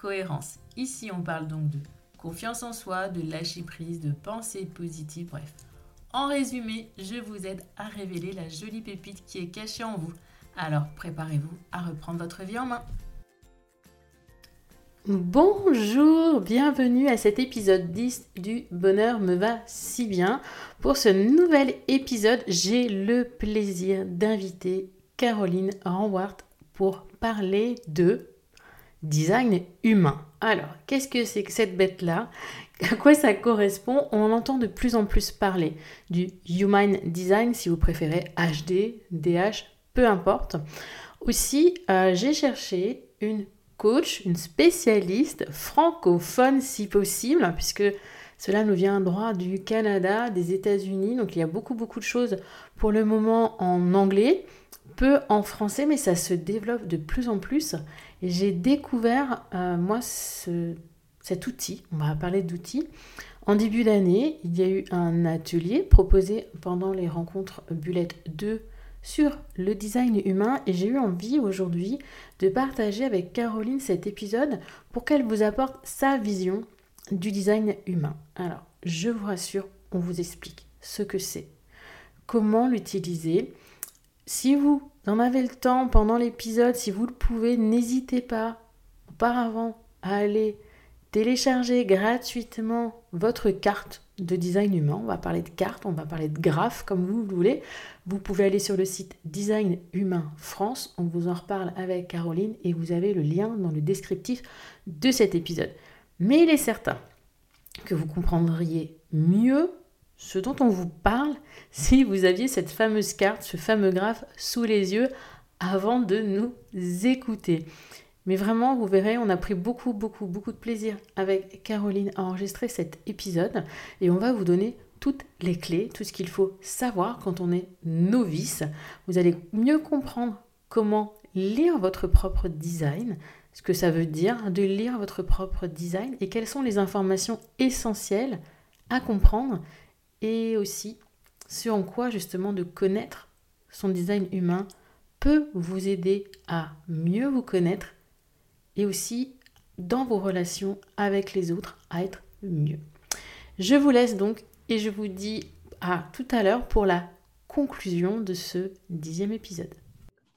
cohérence. Ici, on parle donc de confiance en soi, de lâcher prise, de pensée positive, bref. En résumé, je vous aide à révéler la jolie pépite qui est cachée en vous. Alors préparez-vous à reprendre votre vie en main. Bonjour, bienvenue à cet épisode 10 du Bonheur me va si bien. Pour ce nouvel épisode, j'ai le plaisir d'inviter Caroline Renwart pour parler de design humain. Alors, qu'est-ce que c'est que cette bête-là? À quoi ça correspond? On entend de plus en plus parler du human design, si vous préférez HD, DH, peu importe. Aussi, euh, j'ai cherché une coach, une spécialiste francophone si possible, puisque cela nous vient droit du Canada, des États-Unis, donc il y a beaucoup beaucoup de choses pour le moment en anglais, peu en français, mais ça se développe de plus en plus. J'ai découvert, euh, moi, cet outil, on va parler d'outils. En début d'année, il y a eu un atelier proposé pendant les rencontres Bullet 2 sur le design humain et j'ai eu envie aujourd'hui de partager avec Caroline cet épisode pour qu'elle vous apporte sa vision du design humain. Alors, je vous rassure, on vous explique ce que c'est, comment l'utiliser. Si vous en avez le temps pendant l'épisode, si vous le pouvez, n'hésitez pas auparavant à aller télécharger gratuitement votre carte de design humain. On va parler de carte, on va parler de graphe comme vous le voulez. Vous pouvez aller sur le site Design Humain France. On vous en reparle avec Caroline et vous avez le lien dans le descriptif de cet épisode. Mais il est certain que vous comprendriez mieux ce dont on vous parle si vous aviez cette fameuse carte, ce fameux graphe sous les yeux avant de nous écouter. Mais vraiment, vous verrez, on a pris beaucoup, beaucoup, beaucoup de plaisir avec Caroline à enregistrer cet épisode et on va vous donner toutes les clés, tout ce qu'il faut savoir quand on est novice. Vous allez mieux comprendre comment lire votre propre design, ce que ça veut dire de lire votre propre design et quelles sont les informations essentielles à comprendre et aussi ce en quoi justement de connaître son design humain peut vous aider à mieux vous connaître et aussi dans vos relations avec les autres à être mieux. Je vous laisse donc et je vous dis à tout à l'heure pour la conclusion de ce dixième épisode.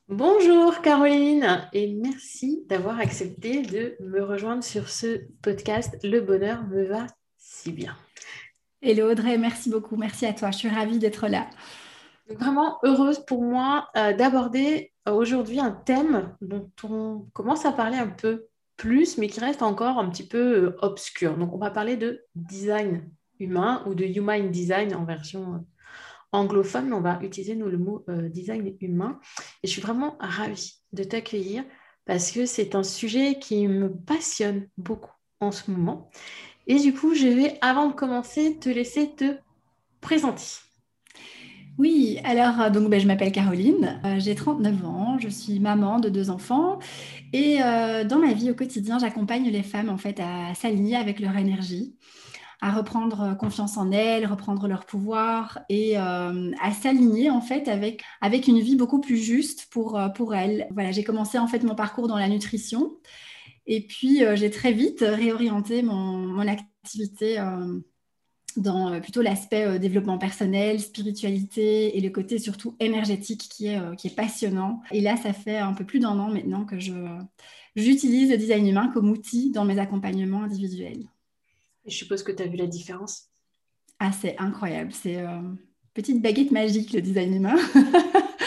Bonjour Caroline et merci d'avoir accepté de me rejoindre sur ce podcast Le bonheur me va si bien. Hello Audrey, merci beaucoup, merci à toi, je suis ravie d'être là. Vraiment heureuse pour moi euh, d'aborder euh, aujourd'hui un thème dont on commence à parler un peu plus, mais qui reste encore un petit peu euh, obscur. Donc on va parler de design humain ou de human design en version anglophone, mais on va utiliser nous le mot design humain. Et je suis vraiment ravie de t'accueillir parce que c'est un sujet qui me passionne beaucoup en ce moment. Et du coup, je vais, avant de commencer, te laisser te présenter. Oui, alors euh, donc ben, je m'appelle Caroline, euh, j'ai 39 ans, je suis maman de deux enfants et euh, dans ma vie au quotidien, j'accompagne les femmes en fait à s'aligner avec leur énergie, à reprendre confiance en elles, reprendre leur pouvoir et à s'aligner en fait avec, avec une vie beaucoup plus juste pour, pour elles. Voilà, j'ai commencé en fait mon parcours dans la nutrition. Et puis, euh, j'ai très vite réorienté mon, activité euh, dans euh, plutôt l'aspect développement personnel, spiritualité et le côté surtout énergétique qui est, qui est passionnant. Et là, ça fait un peu plus d'un an maintenant que je, j'utilise le design humain comme outil dans mes accompagnements individuels. Je suppose que tu as vu la différence? Ah, c'est incroyable. C'est une petite baguette magique, le design humain.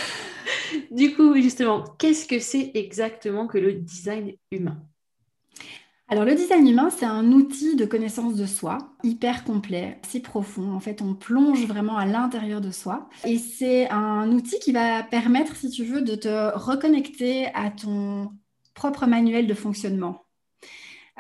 du coup, justement, qu'est-ce que c'est exactement que le design humain? Alors le design humain, c'est un outil de connaissance de soi hyper complet, assez profond. En fait, on plonge vraiment à l'intérieur de soi. Et c'est un outil qui va permettre, si tu veux, de te reconnecter à ton propre manuel de fonctionnement.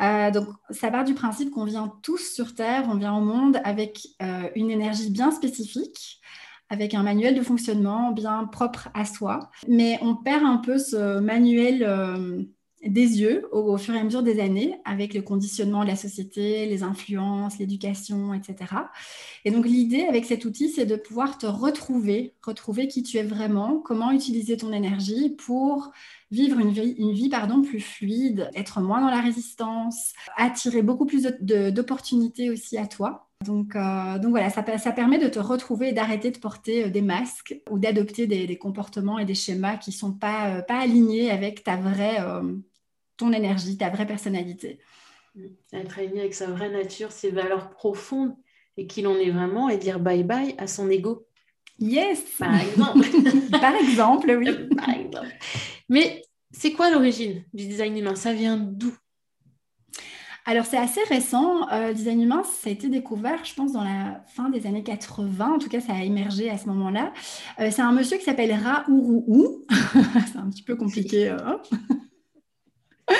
Euh, donc, ça part du principe qu'on vient tous sur Terre, on vient au monde avec euh, une énergie bien spécifique, avec un manuel de fonctionnement bien propre à soi. Mais on perd un peu ce manuel euh, des yeux au, fur et à mesure des années, avec le conditionnement de la société, les influences, l'éducation, etc. Et donc, l'idée avec cet outil, c'est de pouvoir te retrouver, retrouver qui tu es vraiment, comment utiliser ton énergie pour vivre une vie, une vie pardon, plus fluide, être moins dans la résistance, attirer beaucoup plus d'opportunités aussi à toi. Donc, euh, donc voilà, ça, ça, permet de te retrouver et d'arrêter de porter euh, des masques ou d'adopter des, comportements et des schémas qui ne sont pas, euh, pas alignés avec ta vraie, ton énergie, ta vraie personnalité. Être aligné avec sa vraie nature, ses valeurs profondes et qu'il en est vraiment et dire bye bye à son ego. Yes Par exemple. Par exemple, oui. Par exemple. Mais c'est quoi l'origine du design humain? Ça vient d'où? Alors, c'est assez récent. Euh, le design humain, ça a été découvert, je pense, dans la fin des années 80. En tout cas, ça a émergé à ce moment-là. Euh, c'est un monsieur qui s'appelle Raourou. c'est un petit peu compliqué. Hein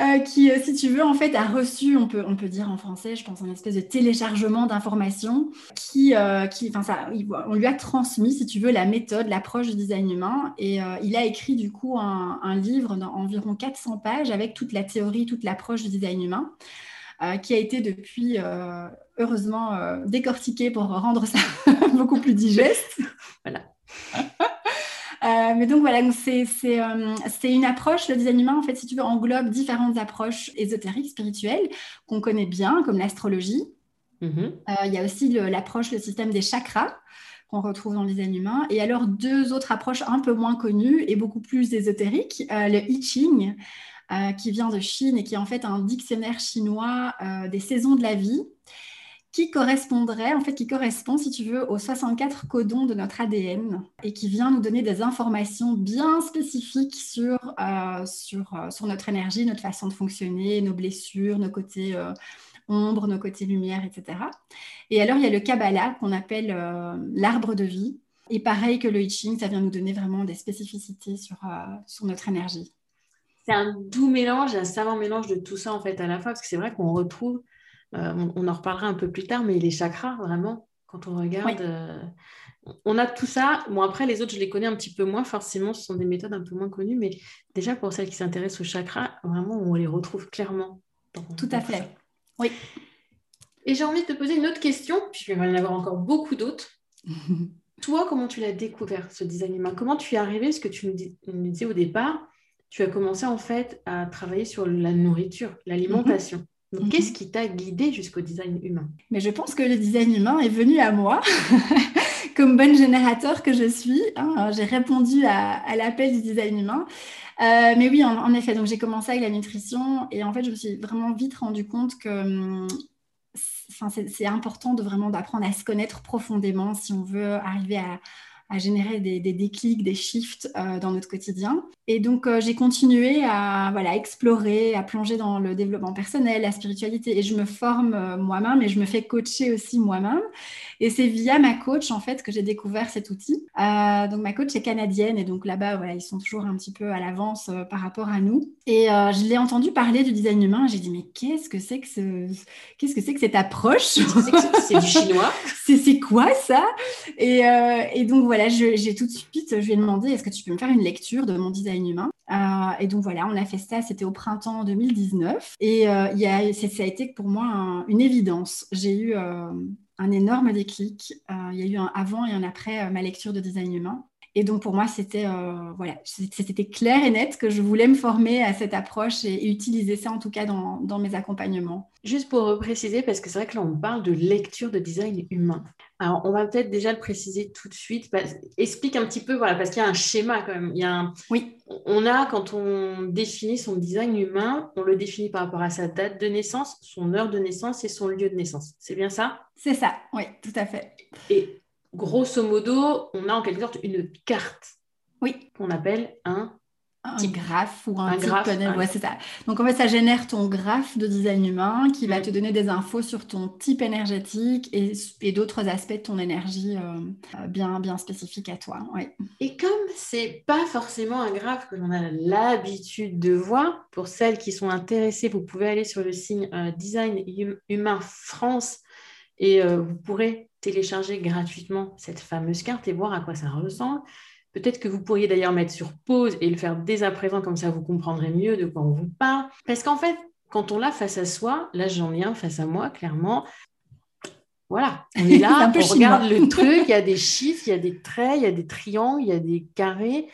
Euh, qui, euh, si tu veux, en fait, a reçu, on peut, on peut dire en français, je pense, un espèce de téléchargement d'informations qui, euh, qui enfin, ça, on lui a transmis, si tu veux, la méthode, l'approche du design humain. Et il a écrit, du coup, un, un livre d'environ 400 pages avec toute la théorie, toute l'approche du design humain. qui a été depuis, heureusement, décortiqué pour rendre ça beaucoup plus digeste. voilà. Euh, mais donc voilà, euh, c'est une approche, le design humain, en fait, si tu veux, englobe différentes approches ésotériques, spirituelles, qu'on connaît bien, comme l'astrologie. Mm-hmm. Euh, il y a aussi l'approche, le, système des chakras qu'on retrouve dans le design humain. Et alors, deux autres approches un peu moins connues et beaucoup plus ésotériques, le I Ching, qui vient de Chine et qui est en fait un dictionnaire chinois des saisons de la vie qui correspondrait, en fait, qui correspond, si tu veux, aux 64 codons de notre ADN et qui vient nous donner des informations bien spécifiques sur, euh, sur, euh, sur notre énergie, notre façon de fonctionner, nos blessures, nos côtés euh, ombre, nos côtés lumière, etc. Et alors, il y a le Kabbalah qu'on appelle l'arbre de vie. Et pareil que le I Ching, ça vient nous donner vraiment des spécificités sur, sur notre énergie. C'est un doux mélange, un savant mélange de tout ça en fait à la fois, parce que c'est vrai qu'on retrouve euh, on, en reparlera un peu plus tard, mais les chakras, vraiment, quand on regarde, euh, on a tout ça. Bon, après, les autres, je les connais un petit peu moins, forcément, ce sont des méthodes un peu moins connues, mais déjà, pour celles qui s'intéressent aux chakras, vraiment, on les retrouve clairement. tout à fait. Oui. Et j'ai envie de te poser une autre question, puisqu'il va y en avoir encore beaucoup d'autres. Toi, comment tu l'as découvert, ce design humain? Comment tu es arrivé Ce que tu nous, disais au départ, tu as commencé en fait à travailler sur la nourriture, l'alimentation. Mhm. qu'est-ce qui t'a guidé jusqu'au design humain? Mais je pense que le design humain est venu à moi. Comme bonne générateur que je suis, hein, j'ai répondu à, l'appel du design humain. Euh, mais oui, en, effet, donc j'ai commencé avec la nutrition et en fait, je me suis vraiment vite rendu compte que hum, c'est important de vraiment d'apprendre à se connaître profondément si on veut arriver à, à générer des, déclics, des shifts euh, dans notre quotidien. Et donc, euh, j'ai continué à voilà, explorer, à plonger dans le développement personnel, la spiritualité. Et je me forme euh, moi-même et je me fais coacher aussi moi-même. Et c'est via ma coach, en fait, que j'ai découvert cet outil. donc, ma coach est canadienne et donc là-bas, voilà, ils sont toujours un petit peu à l'avance par rapport à nous. Et je l'ai entendu parler du design humain. J'ai dit, mais qu'est-ce que c'est que ce... qu'est-ce que c'est que cette approche? C'est du chinois. c'est quoi ça? Et, et donc, voilà, j'ai tout de suite, je lui ai demandé, est-ce que tu peux me faire une lecture de mon design humain? Euh, Et donc voilà, on a fait ça, c'était au printemps 2019. Et euh, ça a été pour moi une évidence. J'ai eu euh, un énorme déclic. Il y a eu un avant et un après ma lecture de design humain. Et donc pour moi, c'était voilà, clair et net que je voulais me former à cette approche et, utiliser ça en tout cas dans, dans, mes accompagnements. Juste pour préciser, parce que c'est vrai que là on parle de lecture de design humain. Alors on va peut-être déjà le préciser tout de suite. explique un petit peu, voilà, parce qu'il y a un schéma quand même. Il y a un, oui. On a quand on définit son design humain, on le définit par rapport à sa date de naissance, son heure de naissance et son lieu de naissance. C'est bien ça? C'est ça, oui, tout à fait. Et grosso modo, on a en quelque sorte une carte. Oui. Qu'on appelle un un graphe ou un, graphe. Ouais, c'est ça. Donc en fait, ça génère ton graphe de design humain qui va mm. te donner des infos sur ton type énergétique et, et d'autres aspects de ton énergie euh, bien, bien spécifiques à toi. Ouais. Et comme c'est pas forcément un graphe que l'on a l'habitude de voir, pour celles qui sont intéressées, vous pouvez aller sur le signe euh, Design hum-, Humain France et euh, vous pourrez télécharger gratuitement cette fameuse carte et voir à quoi ça ressemble. Peut-être que vous pourriez d'ailleurs mettre sur pause et le faire dès à présent, comme ça vous comprendrez mieux de quoi on vous parle. Parce qu'en fait, quand on l'a face à soi, là j'en ai un face à moi, clairement. Voilà, on est là, on regarde le truc, il y a des chiffres, il y a des traits, il y a des triangles, il y a des carrés,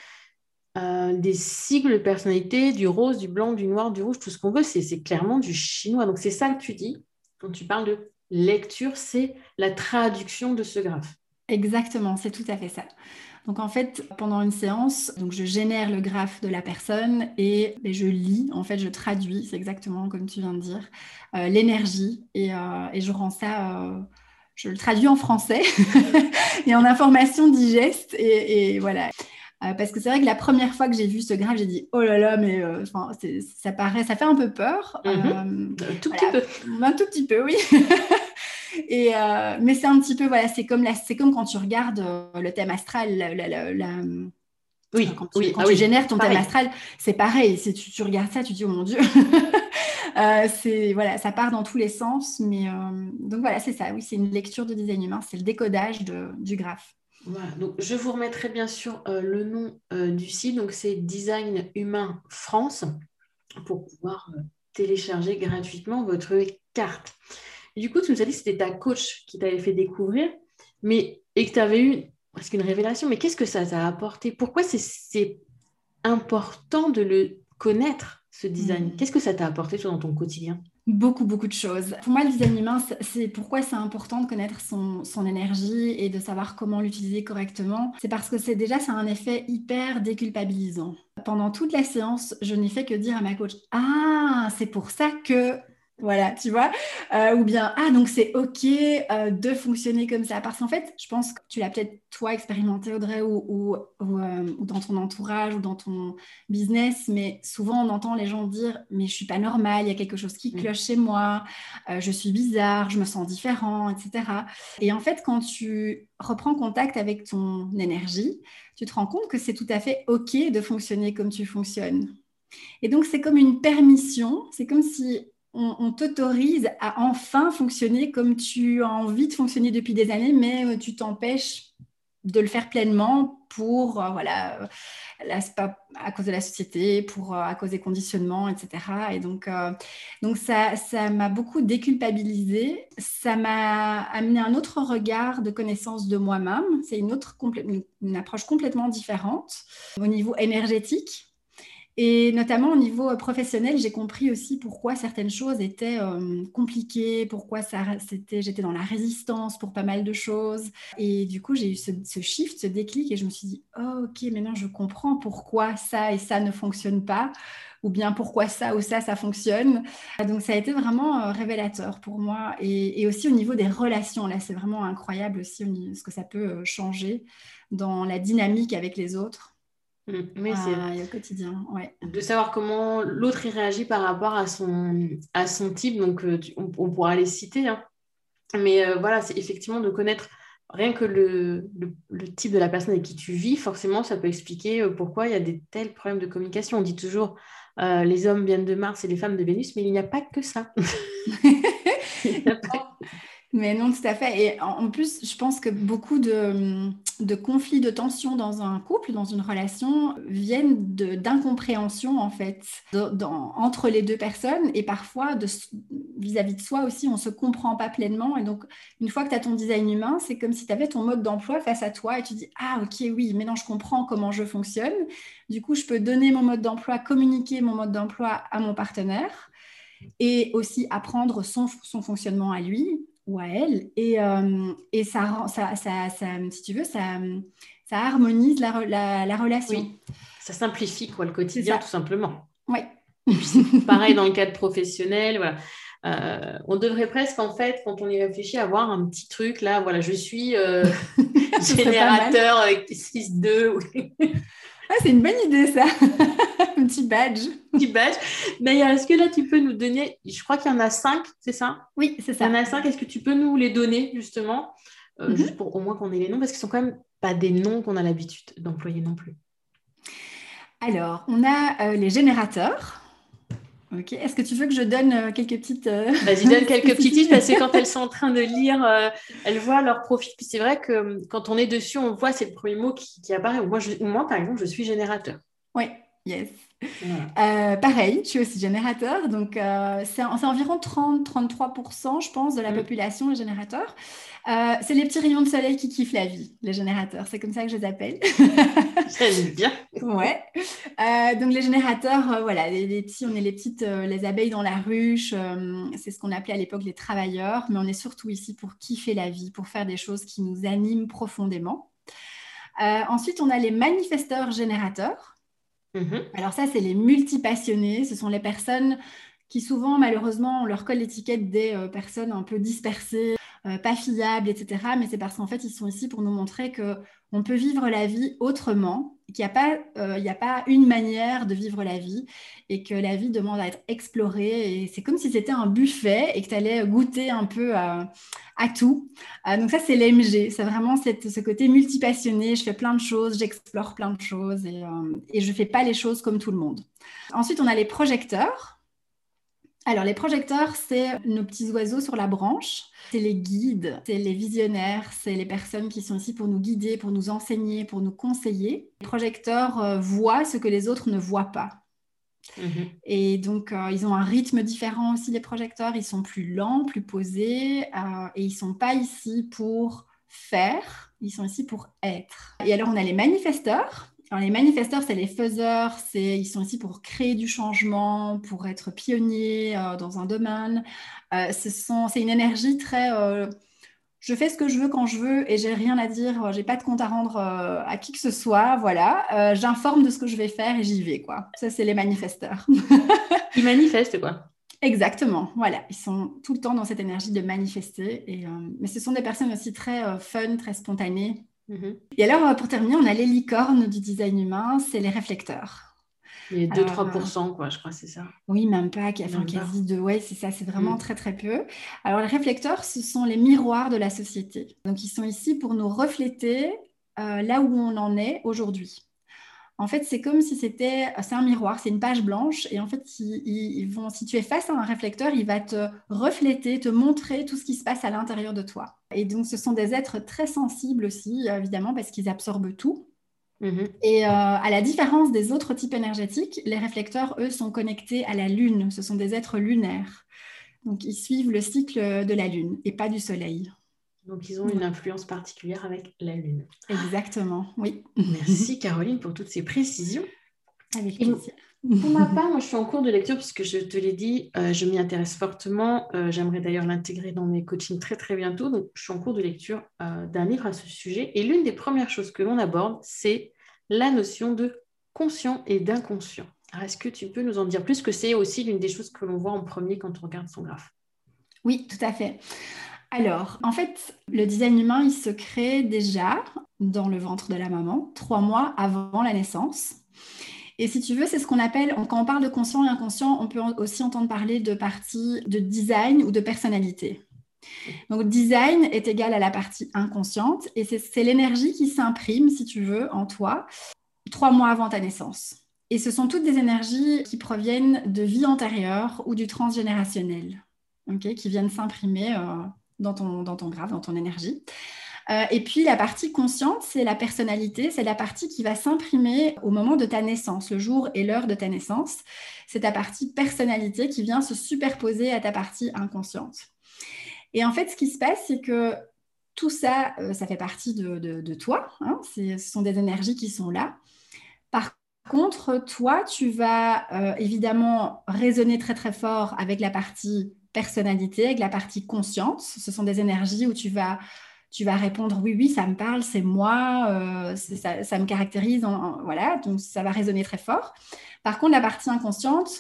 euh, des sigles de personnalité, du rose, du blanc, du noir, du rouge, tout ce qu'on veut, c'est clairement du chinois. Donc c'est ça que tu dis quand tu parles de lecture, c'est la traduction de ce graphe. Exactement, c'est tout à fait ça. Donc en fait, pendant une séance, donc je génère le graphe de la personne et, je lis, en fait, je traduis, c'est exactement comme tu viens de dire, euh, l'énergie et, euh, et, je rends ça, euh, je le traduis en français et en information digeste et, voilà. parce que c'est vrai que la première fois que j'ai vu ce graphe, j'ai dit oh là là, mais ça paraît, ça fait un peu peur. Mm-hmm. un tout petit peu. Un tout petit peu, oui. Et, euh, mais c'est un petit peu, voilà, c'est comme, c'est comme quand tu regardes euh, le thème astral, la, oui, quand tu, oui, quand ah génères ton thème astral, c'est pareil. Si tu, regardes ça, tu dis, oh mon Dieu. euh, c'est, voilà, ça part dans tous les sens. Mais, euh, donc voilà, c'est ça. Oui, c'est une lecture de design humain. C'est le décodage de, du graphe. Voilà, donc je vous remettrai bien sûr le nom du site. Donc c'est Design Humain France pour pouvoir télécharger gratuitement votre carte du coup, tu nous as dit que c'était ta coach qui t'avait fait découvrir, mais, et que tu avais eu presque une révélation. Mais qu'est-ce que ça t'a apporté? Pourquoi c'est important de le connaître, ce design? Hmm. Qu'est-ce que ça t'a apporté toi, dans ton quotidien? Beaucoup, beaucoup de choses. Pour moi, le design humain, c'est pourquoi c'est important de connaître son, son, énergie et de savoir comment l'utiliser correctement. C'est parce que c'est déjà, c'est un effet hyper déculpabilisant. Pendant toute la séance, je n'ai fait que dire à ma coach Ah, c'est pour ça que voilà, tu vois. Euh, ou bien, ah, donc c'est OK euh, de fonctionner comme ça. Parce qu'en fait, je pense que tu l'as peut-être toi expérimenté, Audrey, ou, euh, ou, dans ton entourage ou dans ton business, mais souvent on entend les gens dire Mais je suis pas normale, il y a quelque chose qui mm. cloche chez moi, je suis bizarre, je me sens différent, etc. Et en fait, quand tu reprends contact avec ton énergie, tu te rends compte que c'est tout à fait OK de fonctionner comme tu fonctionnes. Et donc, c'est comme une permission, c'est comme si on, t'autorise à enfin fonctionner comme tu as envie de fonctionner depuis des années, mais euh, tu t'empêches de le faire pleinement pour, euh, voilà, à cause de la société, pour, euh, à cause des conditionnements, etc. Et donc, donc ça, ça m'a beaucoup déculpabilisé. Ça m'a amené un autre regard de connaissance de moi-même. C'est une autre, une approche complètement différente au niveau énergétique et notamment au niveau euh, professionnel, j'ai compris aussi pourquoi certaines choses étaient euh, compliquées, pourquoi j'étais dans la résistance pour pas mal de choses. Et du coup, j'ai eu ce, shift, ce déclic, et je me suis dit, oh, ok, maintenant je comprends pourquoi ça et ça ne fonctionne pas, ou bien pourquoi ça ou ça, ça fonctionne. Donc ça a été vraiment euh, révélateur pour moi. Et, aussi au niveau des relations, là, c'est vraiment incroyable aussi ce que ça peut changer dans la dynamique avec les autres. Oui, c'est ah, au quotidien. Ouais. De savoir comment l'autre réagit par rapport à son, à son type. Donc, euh, on, pourra les citer. Hein. Mais euh, voilà, c'est effectivement de connaître rien que le, le, type de la personne avec qui tu vis. Forcément, ça peut expliquer euh, pourquoi il y a des tels problèmes de communication. On dit toujours les hommes viennent de Mars et les femmes de Vénus, mais il n'y a pas que ça. Mais non, tout à fait. Et en plus, je pense que beaucoup de, conflits, de tensions dans un couple, dans une relation, viennent d'incompréhension, en fait, entre les deux personnes. Et parfois, vis-à-vis de soi aussi, on ne se comprend pas pleinement. Et donc, une fois que tu as ton design humain, c'est comme si tu avais ton mode d'emploi face à toi et tu dis Ah, ok, oui, maintenant je comprends comment je fonctionne. Du coup, je peux donner mon mode d'emploi, communiquer mon mode d'emploi à mon partenaire et aussi apprendre son fonctionnement à lui ou à elle. Et, euh, et ça, ça, ça, si tu veux, ça, ça harmonise la, la, relation. Oui. Ça simplifie quoi, le quotidien, tout simplement. Oui. pareil dans le cadre professionnel. Voilà. Euh, on devrait presque, en fait, quand on y réfléchit, avoir un petit truc là. Voilà, je suis euh, générateur 6-2. Ah, c'est une bonne idée, ça. Un petit badge. Petit badge. Mais est-ce que là, tu peux nous donner, je crois qu'il y en a cinq, c'est ça? Oui, c'est ça. Il y en a cinq. Est-ce que tu peux nous les donner, justement? Euh, mhm. Juste pour au moins qu'on ait les noms, parce qu'ils sont quand même pas des noms qu'on a l'habitude d'employer non plus. Alors, on a euh, les générateurs. Ok. Est-ce que tu veux que je donne euh, quelques petites. Euh, Vas-y, donne quelques petites titres parce que quand elles sont en train de lire, euh, elles voient leur profil. Puis c'est vrai que quand on est dessus, on voit, c'est le premier mot qui, apparaît. Moi, moi, par exemple, je suis générateur. Oui, yes. pareil, je suis aussi générateur. Donc, c'est environ 30-33%, je pense, de la mm. population, les générateurs. Euh, c'est les petits rayons de soleil qui kiffent la vie, les générateurs. C'est comme ça que je les appelle. J'aime bien. ouais. Euh, donc les générateurs, euh, voilà, les, petits, on est les petites, les abeilles dans la ruche. c'est ce qu'on appelait à l'époque les travailleurs, mais on est surtout ici pour kiffer la vie, pour faire des choses qui nous animent profondément. ensuite, on a les manifesteurs générateurs. Mm-hmm. Alors ça, c'est les multipassionnés. Ce sont les personnes qui souvent, malheureusement, on leur colle l'étiquette des personnes un peu dispersées, euh, pas fiables, etc. Mais c'est parce qu'en fait, ils sont ici pour nous montrer que on peut vivre la vie autrement, qu'il n'y a, pas, euh, a pas une manière de vivre la vie et que la vie demande à être explorée. Et c'est comme si c'était un buffet et que tu allais goûter un peu à, tout. Euh, donc ça, c'est l'MG. C'est vraiment cette, ce côté multipassionné. Je fais plein de choses, j'explore plein de choses et, et je ne fais pas les choses comme tout le monde. Ensuite, on a les projecteurs. Alors, les projecteurs, c'est nos petits oiseaux sur la branche. C'est les guides, c'est les visionnaires, c'est les personnes qui sont ici pour nous guider, pour nous enseigner, pour nous conseiller. Les projecteurs euh, voient ce que les autres ne voient pas. Mhm. Et donc, euh, ils ont un rythme différent aussi, les projecteurs. Ils sont plus lents, plus posés, euh, et ils ne sont pas ici pour faire, ils sont ici pour être. Et alors, on a les manifesteurs. Alors, les manifesteurs, c'est les faiseurs, c'est, ils sont ici pour créer du changement, pour être pionniers euh, dans un domaine. Euh, ce sont, c'est une énergie très. Euh, je fais ce que je veux quand je veux et j'ai rien à dire, j'ai pas de compte à rendre à qui que ce soit, voilà. j'informe de ce que je vais faire et j'y vais, quoi. Ça, c'est les manifesteurs. ils manifestent, quoi. Exactement, voilà. Ils sont tout le temps dans cette énergie de manifester. Et, mais ce sont des personnes aussi très fun, très spontanées. Mhm. Et alors, euh, pour terminer, on a les licornes du design humain, c'est les réflecteurs. Les 2-3%, quoi, je crois, c'est ça. Oui, même pas, enfin, quasi de. Ouais, c'est ça, c'est vraiment mm. très, très peu. Alors, les réflecteurs, ce sont les miroirs de la société. Donc, ils sont ici pour nous refléter euh, là où on en est aujourd'hui. En fait, c'est comme si c'était, c'est un miroir, c'est une page blanche, et en fait, ils, vont, si tu es face à un réflecteur, il va te refléter, te montrer tout ce qui se passe à l'intérieur de toi. Et donc, ce sont des êtres très sensibles aussi, évidemment, parce qu'ils absorbent tout. Mhm. Et euh, à la différence des autres types énergétiques, les réflecteurs, eux, sont connectés à la Lune. Ce sont des êtres lunaires. Donc, ils suivent le cycle de la Lune et pas du Soleil. Donc, ils ont une influence particulière avec la Lune. Exactement, oui. Merci Caroline pour toutes ces précisions. Avec plaisir. Pour ma part, moi, je suis en cours de lecture puisque je te l'ai dit, euh, je m'y intéresse fortement. Euh, j'aimerais d'ailleurs l'intégrer dans mes coachings très très bientôt. Donc, je suis en cours de lecture euh, d'un livre à ce sujet. Et l'une des premières choses que l'on aborde, c'est la notion de conscient et d'inconscient. Est-ce que tu peux nous en dire plus? Que c'est aussi l'une des choses que l'on voit en premier quand on regarde son graphe Oui, tout à fait. Alors, en fait, le design humain, il se crée déjà dans le ventre de la maman, trois mois avant la naissance. Et si tu veux, c'est ce qu'on appelle, quand on parle de conscient et inconscient, on peut aussi entendre parler de partie de design ou de personnalité. Donc, design est égal à la partie inconsciente et c'est l'énergie qui s'imprime, si tu veux, en toi, trois mois avant ta naissance. Et ce sont toutes des énergies qui proviennent de vie antérieure ou du transgénérationnel, qui viennent s'imprimer euh, dans ton, dans ton graphe, dans ton énergie. Euh, et puis la partie consciente, c'est la personnalité, c'est la partie qui va s'imprimer au moment de ta naissance, le jour et l'heure de ta naissance. C'est ta partie personnalité qui vient se superposer à ta partie inconsciente. Et en fait, ce qui se passe, c'est que tout ça, euh, ça fait partie de, de, toi. Hein. ce sont des énergies qui sont là. Par contre, toi, tu vas euh, évidemment résonner très très fort avec la partie personnalité, avec la partie conscience. Ce sont des énergies où tu vas, tu vas répondre oui, oui, ça me parle, c'est moi, euh, ça, me caractérise. voilà, donc ça va résonner très fort. Par contre, la partie inconsciente,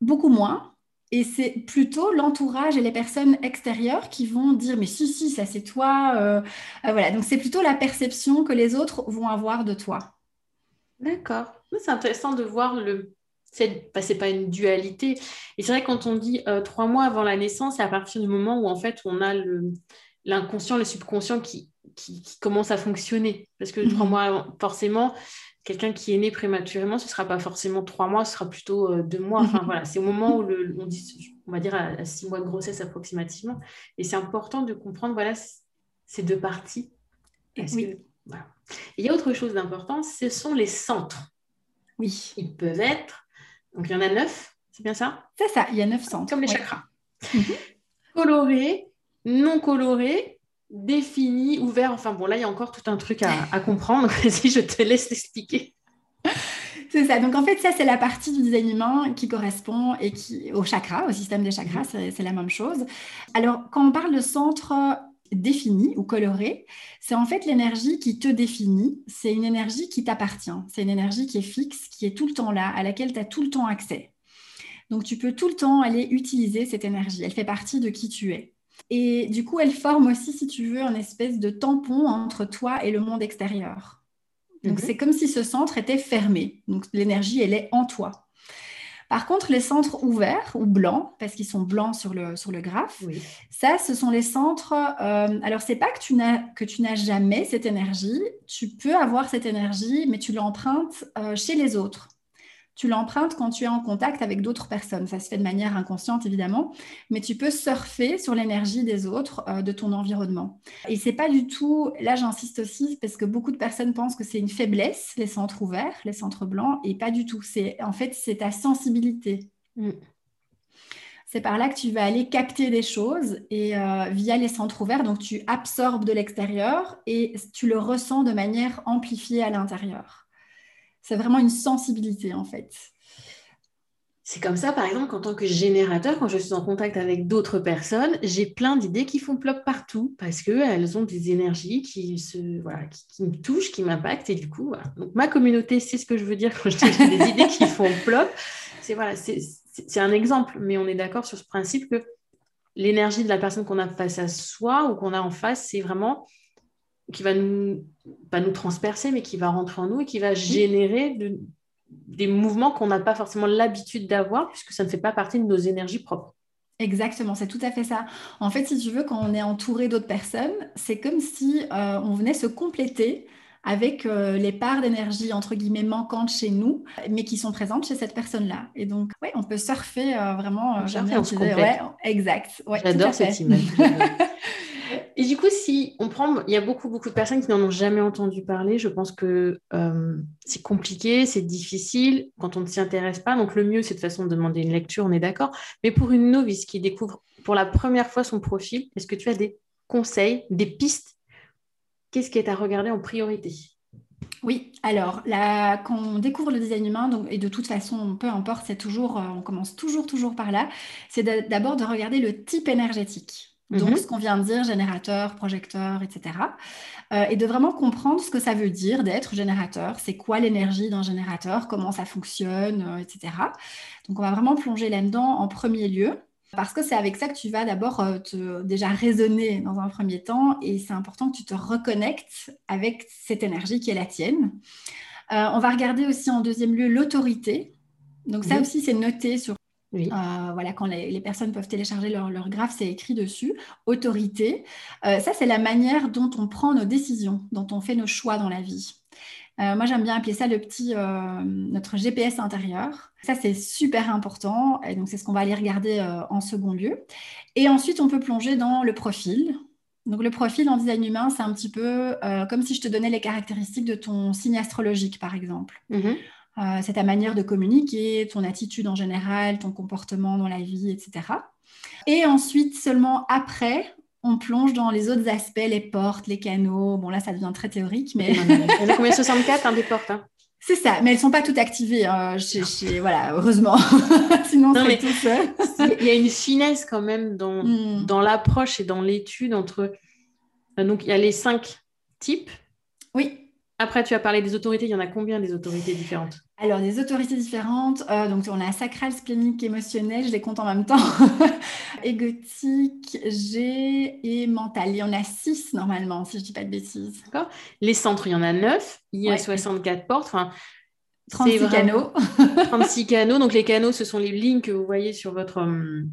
beaucoup moins. Et c'est plutôt l'entourage et les personnes extérieures qui vont dire mais si, si, ça c'est toi. Euh, euh, voilà, donc c'est plutôt la perception que les autres vont avoir de toi. D'accord. C'est intéressant de voir le. C'est n'est pas une dualité. Et c'est vrai, quand on dit euh, trois mois avant la naissance, c'est à partir du moment où en fait on a l'inconscient, le subconscient qui, qui, commence à fonctionner. Parce que trois mhm. mois, forcément, quelqu'un qui est né prématurément, ce ne sera pas forcément trois mois, ce sera plutôt euh, deux mois. Enfin, voilà, c'est au moment où le, on dit, on va dire à, six mois de grossesse approximativement. Et c'est important de comprendre voilà, ces deux parties. oui. Il y a autre chose d'important, ce sont les centres. Oui. Ils peuvent être, donc il y en a neuf, c'est bien ça? C'est ça, il y a neuf centres. Comme les chakras. Mhm. colorés, non colorés, définis, ouverts. Enfin bon, là, il y a encore tout un truc à, comprendre. si je te laisse expliquer. C'est ça. Donc en fait, ça, c'est la partie du design humain qui correspond et qui, au chakra, au système des chakras, mhm. c'est la même chose. Alors, quand on parle de centre défini ou coloré, c'est en fait l'énergie qui te définit, c'est une énergie qui t'appartient, c'est une énergie qui est fixe, qui est tout le temps là, à laquelle tu as tout le temps accès. Donc tu peux tout le temps aller utiliser cette énergie, elle fait partie de qui tu es. Et du coup, elle forme aussi, si tu veux, un espèce de tampon entre toi et le monde extérieur. Donc mhm. c'est comme si ce centre était fermé. Donc l'énergie, elle est en toi. Par contre, les centres ouverts ou blancs, parce qu'ils sont blancs sur le, sur le graphe, ça, ce sont les centres. Euh, alors, c'est pas que tu n'as que tu n'as jamais cette énergie. Tu peux avoir cette énergie, mais tu l'empruntes euh, chez les autres tu l'empruntes quand tu es en contact avec d'autres personnes. Ça se fait de manière inconsciente, évidemment, mais tu peux surfer sur l'énergie des autres, euh, de ton environnement. Et c'est pas du tout, là j'insiste aussi, parce que beaucoup de personnes pensent que c'est une faiblesse, les centres ouverts, les centres blancs, et pas du tout. C'est En fait, c'est ta sensibilité. Mm. C'est par là que tu vas aller capter des choses et euh, via les centres ouverts, donc tu absorbes de l'extérieur et tu le ressens de manière amplifiée à l'intérieur. C'est vraiment une sensibilité en fait. C'est comme ça, par exemple, qu'en tant que générateur, quand je suis en contact avec d'autres personnes, j'ai plein d'idées qui font plop partout parce qu'elles ont des énergies qui, se, voilà, qui, me touchent, qui m'impactent. Et du coup, ma communauté, c'est ce que je veux dire quand je dis des idées qui font plop. C'est voilà, c'est un exemple, mais on est d'accord sur ce principe que l'énergie de la personne qu'on a face à soi ou qu'on a en face, c'est vraiment qui va nous, pas nous transpercer, mais qui va rentrer en nous et qui va générer des mouvements qu'on n'a pas forcément l'habitude d'avoir, puisque ça ne fait pas partie de nos énergies propres. Exactement, c'est tout à fait ça. En fait, si tu veux, quand on est entouré d'autres personnes, c'est comme si euh, on venait se compléter avec euh, les parts d'énergie entre guillemets manquantes chez nous, mais qui sont présentes chez cette personne-là. Et donc, ouais, on peut surfer euh, vraiment. J'aime bien ouais, exact. J'adore cette image. Et du coup, si on prend, il y a beaucoup, beaucoup de personnes qui n'en ont jamais entendu parler. Je pense que euh, c'est compliqué, c'est difficile quand on ne s'y intéresse pas. Donc, le mieux, c'est de façon de demander une lecture, on est d'accord. Mais pour une novice qui découvre pour la première fois son profil, est-ce que tu as des conseils, des pistes? Qu'est-ce qui est à regarder en priorité? Oui, alors quand on découvre le design humain, donc, et de toute façon, peu importe, c'est toujours, euh, on commence toujours, toujours par là, c'est d'abord de regarder le type énergétique. Donc, mhm. ce qu'on vient de dire, générateur, projecteur, etc. Euh, et de vraiment comprendre ce que ça veut dire d'être générateur. C'est quoi l'énergie d'un générateur, comment ça fonctionne, euh, etc. Donc, on va vraiment plonger là-dedans en premier lieu. Parce que c'est avec ça que tu vas d'abord euh, te déjà raisonner dans un premier temps et c'est important que tu te reconnectes avec cette énergie qui est la tienne. on va regarder aussi en deuxième lieu l'autorité. Donc ça aussi, c'est noté sur euh, voilà, quand les, personnes peuvent télécharger leur, leur graphe, c'est écrit dessus. Autorité. Euh, ça, c'est la manière dont on prend nos décisions, dont on fait nos choix dans la vie. Euh, moi, j'aime bien appeler ça le petit, notre GPS intérieur. Ça, c'est super important. Et donc, c'est ce qu'on va aller regarder en second lieu. Et ensuite, on peut plonger dans le profil. Donc, le profil en design humain, c'est un petit peu comme si je te donnais les caractéristiques de ton signe astrologique, par exemple. Mm-hmm. Euh, c'est ta manière de communiquer, ton attitude en général, ton comportement dans la vie, etc. Et ensuite, seulement après, on plonge dans les autres aspects, les portes, les canaux. Bon, là, ça devient très théorique, mais... Il y en a combien 64 hein, des portes hein? C'est ça, mais elles ne sont pas toutes activées. Hein, voilà, heureusement. Sinon, c'est tout seul. Il y a une finesse quand même dans, hmm. dans l'approche et dans l'étude entre... Euh, donc, il y a les cinq types. Oui. Après, tu as parlé des autorités. Il y en a combien des autorités différentes? Alors, des autorités différentes. Euh, donc, on a sacral, splénique, émotionnel. Je les compte en même temps. Égotique, G et mental. Il y en a six normalement, si je ne dis pas de bêtises. D'accord. Les centres, il y en a neuf. Il y a 64 portes. Enfin, 36 canaux. 36 canaux. Donc les canaux, ce sont les lignes que vous voyez sur votre, hum,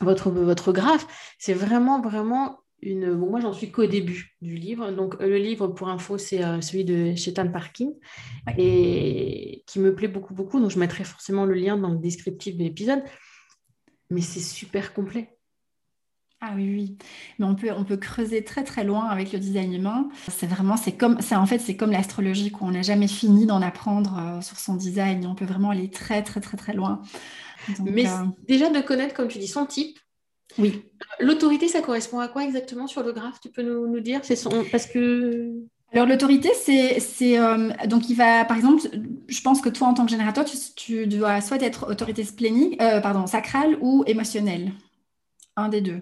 votre, votre graphe. C'est vraiment, vraiment une... Bon, moi, j'en suis qu'au début du livre. Donc le livre, pour info, c'est euh, celui de Chetan Parkin et qui me plaît beaucoup, beaucoup. Donc je mettrai forcément le lien dans le descriptif de l'épisode. Mais c'est super complet. Ah oui, oui. Mais on peut, on peut creuser très très loin avec le design humain. C'est vraiment, c'est comme, c'est en fait, c'est comme l'astrologie, quoi. On n'a jamais fini d'en apprendre euh, sur son design. On peut vraiment aller très très très très loin. Mais euh, déjà de connaître, comme tu dis, son type. Oui. L'autorité, ça correspond à quoi exactement sur le graphe Tu peux nous, nous dire? C'est son, parce que. Alors l'autorité, c'est, c'est euh, donc il va, par exemple, je pense que toi en tant que générateur, tu, tu dois soit être autorité splénique, pardon, sacrale ou émotionnelle, un des deux.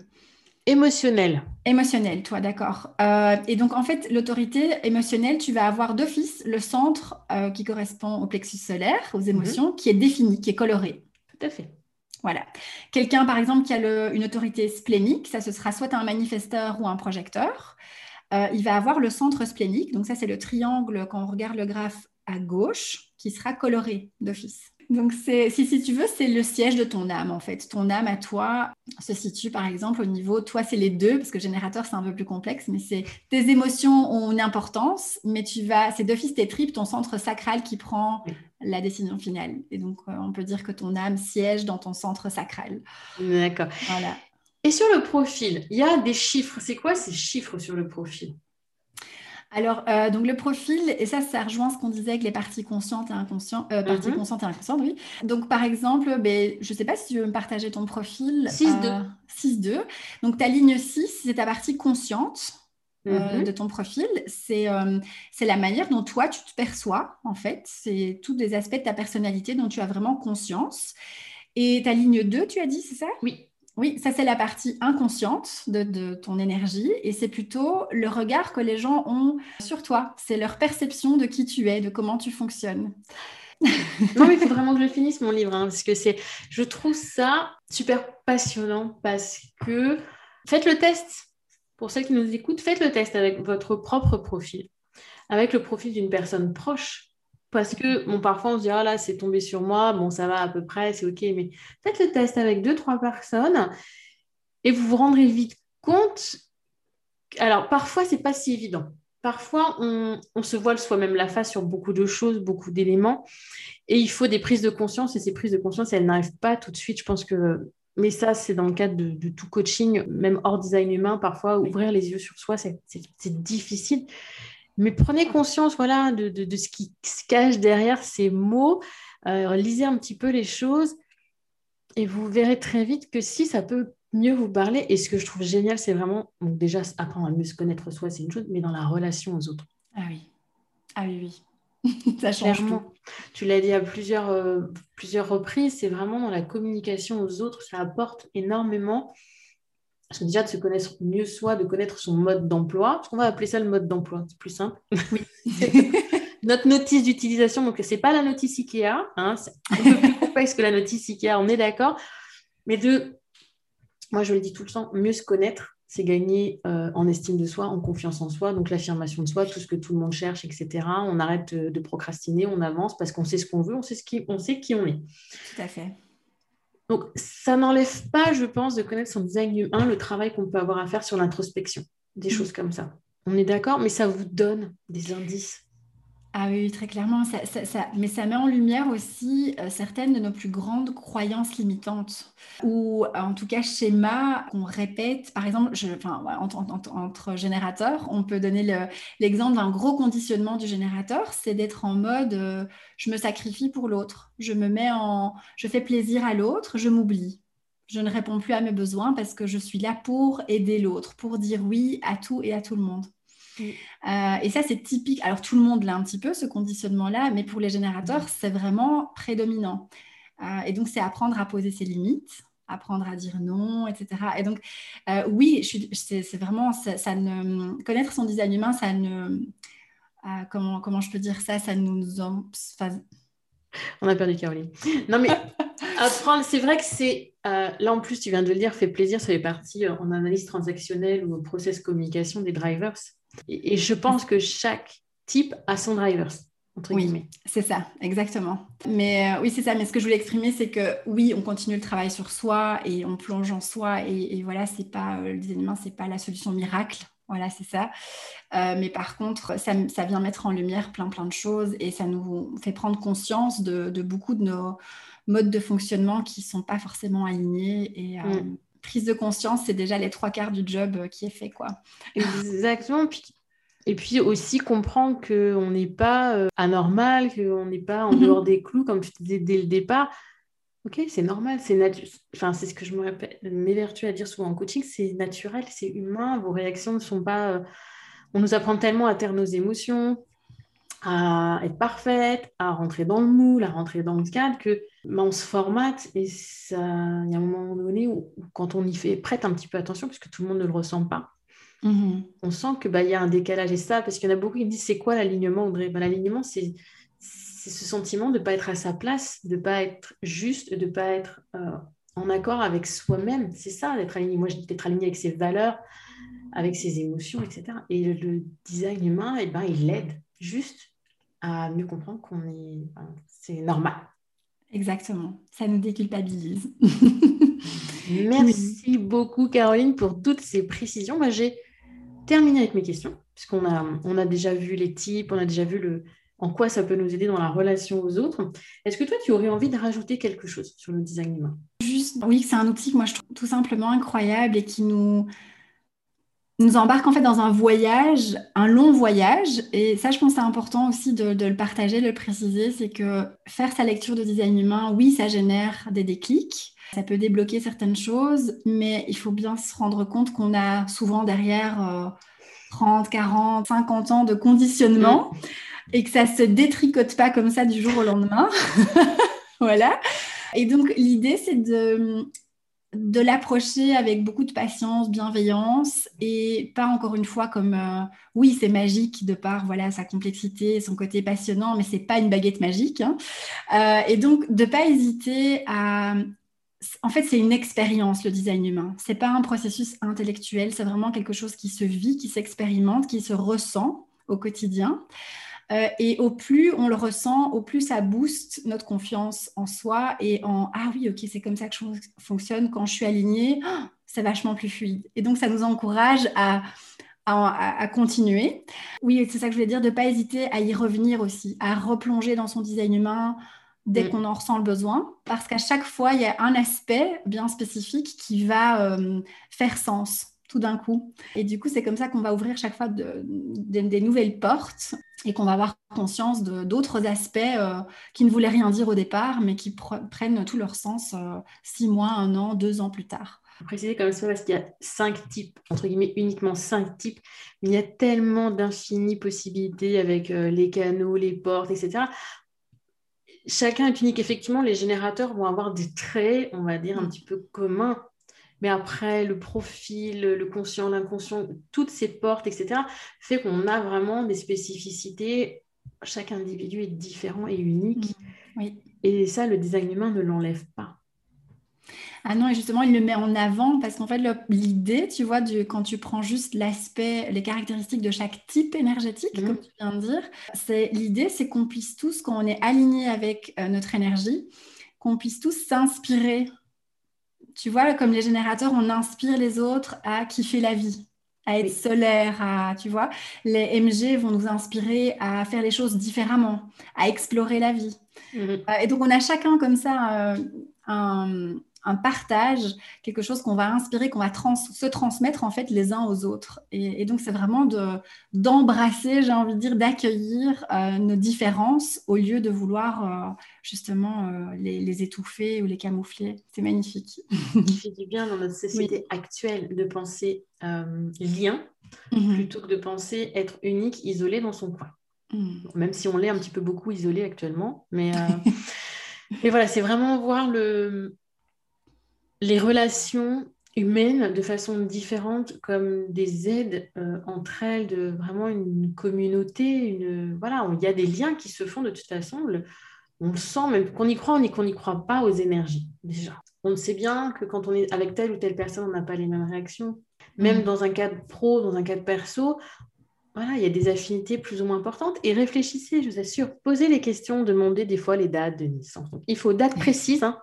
Émotionnel. Émotionnel, toi, d'accord. Euh, et donc, en fait, l'autorité émotionnelle, tu vas avoir d'office le centre euh, qui correspond au plexus solaire, aux mhm. émotions, qui est défini, qui est coloré. Tout à fait. Voilà. Quelqu'un, par exemple, qui a une autorité splénique, ça, ce sera soit un manifesteur ou un projecteur. Euh, il va avoir le centre splénique. Donc, ça, c'est le triangle, quand on regarde le graphe à gauche, qui sera coloré d'office. Donc, si, si tu veux, c'est le siège de ton âme, en fait. Ton âme à toi se situe, par exemple, au niveau, toi, c'est les deux, parce que générateur, c'est un peu plus complexe, mais c'est tes émotions ont une importance, mais tu vas, c'est d'office tes tripes, ton centre sacral qui prend la décision finale. Et donc, euh, on peut dire que ton âme siège dans ton centre sacral. D'accord. Voilà. Et sur le profil, il y a des chiffres. C'est quoi ces chiffres sur le profil? Alors, euh, donc le profil, et ça, ça rejoint ce qu'on disait avec les parties conscientes et inconscientes, euh, parties mhm. conscientes et inconscientes, oui. Donc, par exemple, ben, je ne sais pas si tu veux me partager ton profil. 6-2. 6-2. Euh, donc, ta ligne 6, c'est ta partie consciente. Mhm. de ton profil, c'est c'est la manière dont toi tu te perçois en fait, c'est tous des aspects de ta personnalité dont tu as vraiment conscience. Et ta ligne 2, tu as dit, c'est ça? Oui. Oui, ça c'est la partie inconsciente de, ton énergie et c'est plutôt le regard que les gens ont sur toi. C'est leur perception de qui tu es, de comment tu fonctionnes. non, mais il faut vraiment que je finisse mon livre hein, parce que c'est, je trouve ça super passionnant parce que faites le test. Pour celles qui nous écoutent, faites le test avec votre propre profil, avec le profil d'une personne proche parce que, bon, parfois, on se dit, ah là, c'est tombé sur moi, bon, ça va à peu près, c'est OK, mais faites le test avec deux, trois personnes et vous vous rendrez vite compte. Alors, parfois, c'est pas si évident. Parfois, on, se voile soi-même la face sur beaucoup de choses, beaucoup d'éléments, et il faut des prises de conscience, et ces prises de conscience, elles n'arrivent pas tout de suite. Je pense que, mais ça, c'est dans le cadre de, de, tout coaching, même hors design humain, parfois, ouvrir les yeux sur soi, c'est difficile. Mais prenez conscience voilà, de, de, ce qui se cache derrière ces mots. Euh, lisez un petit peu les choses et vous verrez très vite que si ça peut mieux vous parler, et ce que je trouve génial, c'est vraiment, donc déjà, apprendre à mieux se connaître soi, c'est une chose, mais dans la relation aux autres. Ah oui. Ah oui, oui. ça change Tout. Tu l'as dit à plusieurs, euh, plusieurs reprises, c'est vraiment dans la communication aux autres, ça apporte énormément déjà de se connaître mieux soi, de connaître son mode d'emploi. On va appeler ça le mode d'emploi, c'est plus simple. Notre notice d'utilisation, donc ce n'est pas la notice IKEA, hein, c'est un peu plus complexe que la notice IKEA, on est d'accord. Mais de, moi je le dis tout le temps, mieux se connaître, c'est gagner euh, en estime de soi, en confiance en soi, donc l'affirmation de soi, tout ce que tout le monde cherche, etc. On arrête de, procrastiner, on avance parce qu'on sait ce qu'on veut, on sait, ce qui, on sait qui on est. Tout à fait. Donc, ça n'enlève pas, je pense, de connaître son design humain, le travail qu'on peut avoir à faire sur l'introspection, des mm. choses comme ça. On est d'accord, mais ça vous donne des indices. Ah oui, très clairement. mais ça met en lumière aussi euh, certaines de nos plus grandes croyances limitantes, ou en tout cas schémas qu'on répète. Par exemple, entre, générateurs, on peut donner l'exemple d'un gros conditionnement du générateur, c'est d'être en mode euh, je me sacrifie pour l'autre, je me mets en, je fais plaisir à l'autre, je m'oublie. Je ne réponds plus à mes besoins parce que je suis là pour aider l'autre, pour dire oui à tout et à tout le monde. Euh, et ça, c'est typique. Alors, tout le monde l'a un petit peu, ce conditionnement-là, mais pour les générateurs, c'est vraiment prédominant. Euh, et donc, c'est apprendre à poser ses limites, apprendre à dire non, etc. Et donc, euh, oui, c'est vraiment, ça, ne, connaître son design humain, ça ne, comment, comment je peux dire ça, ça nous... On a perdu Caroline. Non, mais apprendre, c'est vrai que c'est, là en plus, tu viens de le dire, fait plaisir sur les parties en analyse transactionnelle ou au process communication des drivers. Et, je pense que chaque type a son drivers. oui, c'est ça, exactement. Mais euh, oui, c'est ça. Mais ce que je voulais exprimer, c'est que oui, on continue le travail sur soi et on plonge en soi. Et, voilà, c'est pas euh, le design humain, c'est pas la solution miracle. Voilà, c'est ça. Euh, mais par contre, ça, ça, vient mettre en lumière plein, plein de choses et ça nous fait prendre conscience de, beaucoup de nos modes de fonctionnement qui sont pas forcément alignés. Et mm. Prise de conscience, c'est déjà les trois quarts du job qui est fait, quoi. Exactement. Puis et puis aussi comprendre qu'on n'est pas euh, anormal, qu'on n'est pas en mhm. dehors des clous, comme te disais dès le départ. Ok, c'est normal, c'est naturel. Enfin, c'est ce que je m'évertue à dire souvent en coaching, c'est naturel, c'est humain. Vos réactions ne sont pas. Euh, on nous apprend tellement à taire nos émotions, à être parfaite, à rentrer dans le moule, à rentrer dans le cadre, que ben, on se formate et ça, il y a un moment donné où, quand on y fait prête un petit peu attention, puisque tout le monde ne le ressent pas, Mhm. On sent qu'il bah, y a un décalage. Et ça, parce qu'il y en a beaucoup qui disent c'est quoi l'alignement, Audrey? Bah, L'alignement, c'est ce sentiment de ne pas être à sa place, de ne pas être juste, de ne pas être euh, en accord avec soi-même. C'est ça, d'être aligné. Moi, je dis d'être aligné avec ses valeurs, avec ses émotions, etc. Et le, design humain, eh ben, il l'aide juste à mieux comprendre qu'on est. c'est normal. Exactement. Ça nous déculpabilise. Merci beaucoup, Caroline, pour toutes ces précisions. Moi, j'ai terminer avec mes questions, puisqu'on a, on a déjà vu les types, on a déjà vu le, en quoi ça peut nous aider dans la relation aux autres. Est-ce que toi, tu aurais envie de rajouter quelque chose sur le design humain? Juste, oui, c'est un outil que moi je trouve tout simplement incroyable et qui nous, nous embarque en fait dans un voyage, un long voyage. Et ça, je pense c'est important aussi de, de, le partager, de le préciser, c'est que faire sa lecture de design humain, oui, ça génère des déclics. Ça peut débloquer certaines choses, mais il faut bien se rendre compte qu'on a souvent derrière 30, 40, 50 ans de conditionnement mm. et que ça se détricote pas comme ça du jour au lendemain. voilà. Et donc, l'idée, c'est de, de l'approcher avec beaucoup de patience, bienveillance et pas encore une fois comme euh, oui c'est magique de par voilà sa complexité, son côté passionnant, mais c'est pas une baguette magique. Hein. Euh, et donc de pas hésiter à en fait, c'est une expérience, le design humain. Ce n'est pas un processus intellectuel, c'est vraiment quelque chose qui se vit, qui s'expérimente, qui se ressent au quotidien. Euh, et au plus on le ressent, au plus ça booste notre confiance en soi et en Ah oui, ok, c'est comme ça que je fonctionne. Quand je suis alignée, c'est vachement plus fluide. Et donc, ça nous encourage à, à, continuer. Oui, c'est ça que je voulais dire, de ne pas hésiter à y revenir aussi, à replonger dans son design humain, dès mm. qu'on en ressent le besoin, parce qu'à chaque fois, il y a un aspect bien spécifique qui va euh, faire sens tout d'un coup. Et du coup, c'est comme ça qu'on va ouvrir chaque fois des nouvelles portes et qu'on va avoir conscience d'autres aspects euh, qui ne voulaient rien dire au départ, mais qui prennent tout leur sens euh, six mois, un an, deux ans plus tard. Préciser comme ça parce qu'il y a cinq types, entre guillemets uniquement cinq types, mais il y a tellement d'infinies possibilités avec les canaux, les portes, etc chacun est unique. Effectivement, les générateurs vont avoir des traits, on va dire, un mm. petit peu communs. Mais après, le profil, le conscient, l'inconscient, toutes ces portes, etc., fait qu'on a vraiment des spécificités. Chaque individu est différent et unique. Mm. Oui. Et ça, le design humain ne l'enlève pas. Ah non, et justement, il le met en avant parce qu'en fait, l'idée, tu vois, du, quand tu prends juste l'aspect, les caractéristiques de chaque type énergétique, mhm. comme tu viens de dire, c'est l'idée, c'est qu'on puisse tous, quand on est aligné avec euh, notre énergie, qu'on puisse tous s'inspirer. Tu vois, comme les générateurs, on inspire les autres à kiffer la vie, à être solaire, à, tu vois. Les MG vont nous inspirer à faire les choses différemment, à explorer la vie. Mhm. Euh, et donc, on a chacun comme ça euh, un un partage, quelque chose qu'on va inspirer, qu'on va se transmettre en fait les uns aux autres. Et, donc c'est vraiment d'embrasser, j'ai envie de dire, d'accueillir euh, nos différences au lieu de vouloir euh, justement euh, les, étouffer ou les camoufler. C'est magnifique. Il fait du bien dans notre société actuelle de penser lien mhm. plutôt que de penser être unique, isolé dans son coin. Mhm. Même si on l'est un petit peu beaucoup isolé actuellement, mais... Mais voilà, c'est vraiment voir le, les relations humaines de façon différente comme des aides euh, entre elles, de vraiment une communauté, une, voilà, il y a des liens qui se font de toute façon. on le sent, même qu'on y croit, on qu'on n'y croit pas aux énergies, déjà. On sait bien que quand on est avec telle ou telle personne, on n'a pas les mêmes réactions. Même mm. dans un cadre pro, dans un cadre perso, voilà, il y a des affinités plus ou moins importantes. Et réfléchissez, je vous assure, posez les questions, demandez des fois les dates de naissance. il faut date précise. Hein.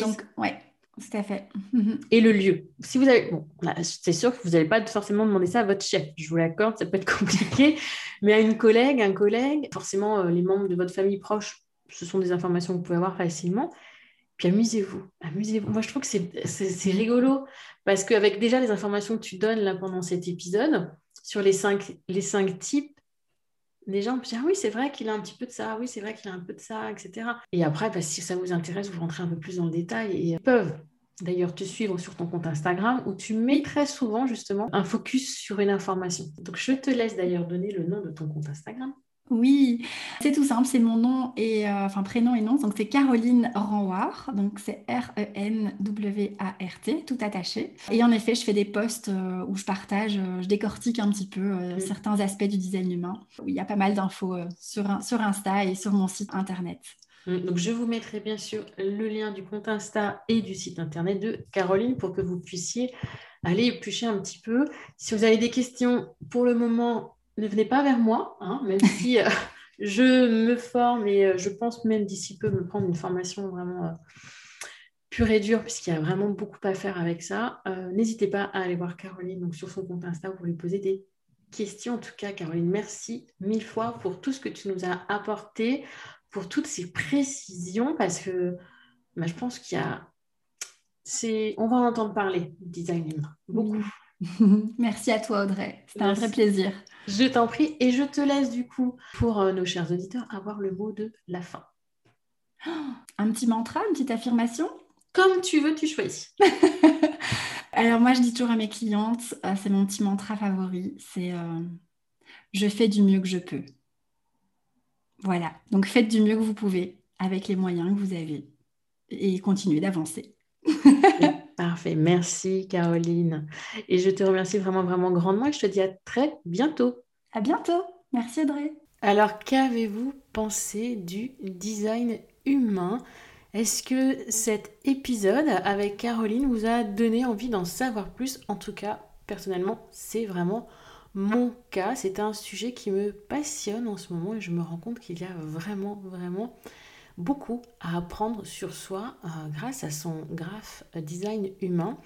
Donc, ouais. Tout à fait. Et le lieu. Si vous avez, bon, c'est sûr que vous n'allez pas forcément demander ça à votre chef. Je vous l'accorde, ça peut être compliqué, mais à une collègue, un collègue, forcément euh, les membres de votre famille proche, ce sont des informations que vous pouvez avoir facilement. Puis amusez-vous, amusez-vous. Moi, je trouve que c'est rigolo parce qu'avec déjà les informations que tu donnes là pendant cet épisode sur les cinq, les cinq types, les gens peuvent dire ah oui, c'est vrai qu'il a un petit peu de ça, oui, c'est vrai qu'il a un peu de ça, etc. Et après, bah, si ça vous intéresse, vous rentrez un peu plus dans le détail et ils peuvent d'ailleurs te suivre sur ton compte Instagram où tu mets très souvent justement un focus sur une information. Donc je te laisse d'ailleurs donner le nom de ton compte Instagram. Oui, c'est tout simple, c'est mon nom et euh, enfin prénom et nom. Donc c'est Caroline Renward, donc c'est R-E-N-W-A-R-T, tout attaché. Et en effet, je fais des posts euh, où je partage, euh, je décortique un petit peu certains aspects du design humain. il y a pas mal d'infos sur, sur Insta et sur mon site internet. Hum, donc, je vous mettrai bien sûr le lien du compte Insta et du site internet de Caroline pour que vous puissiez aller éplucher un petit peu. Si vous avez des questions, pour le moment, ne venez pas vers moi, hein, même si euh, je me forme et euh, je pense même d'ici peu me prendre une formation vraiment euh, pure et dure, puisqu'il y a vraiment beaucoup à faire avec ça. N'hésitez pas à aller voir Caroline sur son compte Insta pour lui poser des questions. En tout cas, Caroline, merci mille fois pour tout ce que tu nous as apporté, pour toutes ces précisions, parce que bah, je pense qu'il y a... On va en entendre parler, design humain, beaucoup. Merci à toi Audrey, c'était un vrai plaisir. Je t'en prie et je te laisse du coup pour euh, nos chers auditeurs avoir le mot de la fin. un petit mantra, une petite affirmation? Comme tu veux, tu choisis. Alors moi je dis toujours à mes clientes, euh, c'est mon petit mantra favori, c'est euh, je fais du mieux que je peux. Voilà, donc faites du mieux que vous pouvez avec les moyens que vous avez et continuez d'avancer. Parfait, merci Caroline. Et je te remercie vraiment, vraiment grandement et je te dis à très bientôt. À bientôt. Merci Audrey. Alors, qu'avez-vous pensé du design humain? Est-ce que cet épisode avec Caroline vous a donné envie d'en savoir plus? En tout cas, personnellement, c'est vraiment mon cas. C'est un sujet qui me passionne en ce moment et je me rends compte qu'il y a vraiment, vraiment beaucoup à apprendre sur soi euh, grâce à son graph design humain.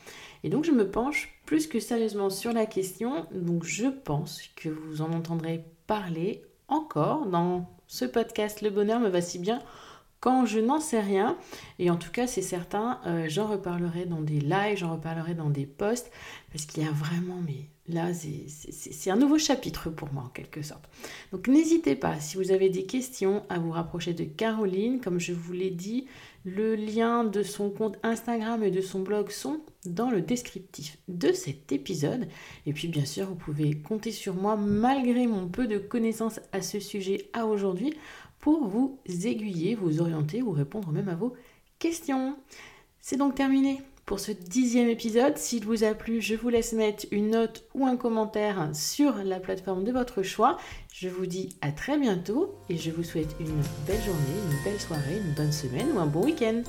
Et donc je me penche plus que sérieusement sur la question. Donc je pense que vous en entendrez parler encore dans ce podcast Le bonheur me va si bien quand je n'en sais rien. Et en tout cas, c'est certain, euh, j'en reparlerai dans des lives, j'en reparlerai dans des posts, parce qu'il y a vraiment mais là, c'est un nouveau chapitre pour moi en quelque sorte. Donc n'hésitez pas, si vous avez des questions, à vous rapprocher de Caroline. Comme je vous l'ai dit, le lien de son compte Instagram et de son blog sont dans le descriptif de cet épisode. Et puis bien sûr, vous pouvez compter sur moi malgré mon peu de connaissances à ce sujet à aujourd'hui pour vous aiguiller, vous orienter ou répondre même à vos questions. C'est donc terminé pour ce dixième épisode. S'il vous a plu, je vous laisse mettre une note ou un commentaire sur la plateforme de votre choix. Je vous dis à très bientôt et je vous souhaite une belle journée, une belle soirée, une bonne semaine ou un bon week-end.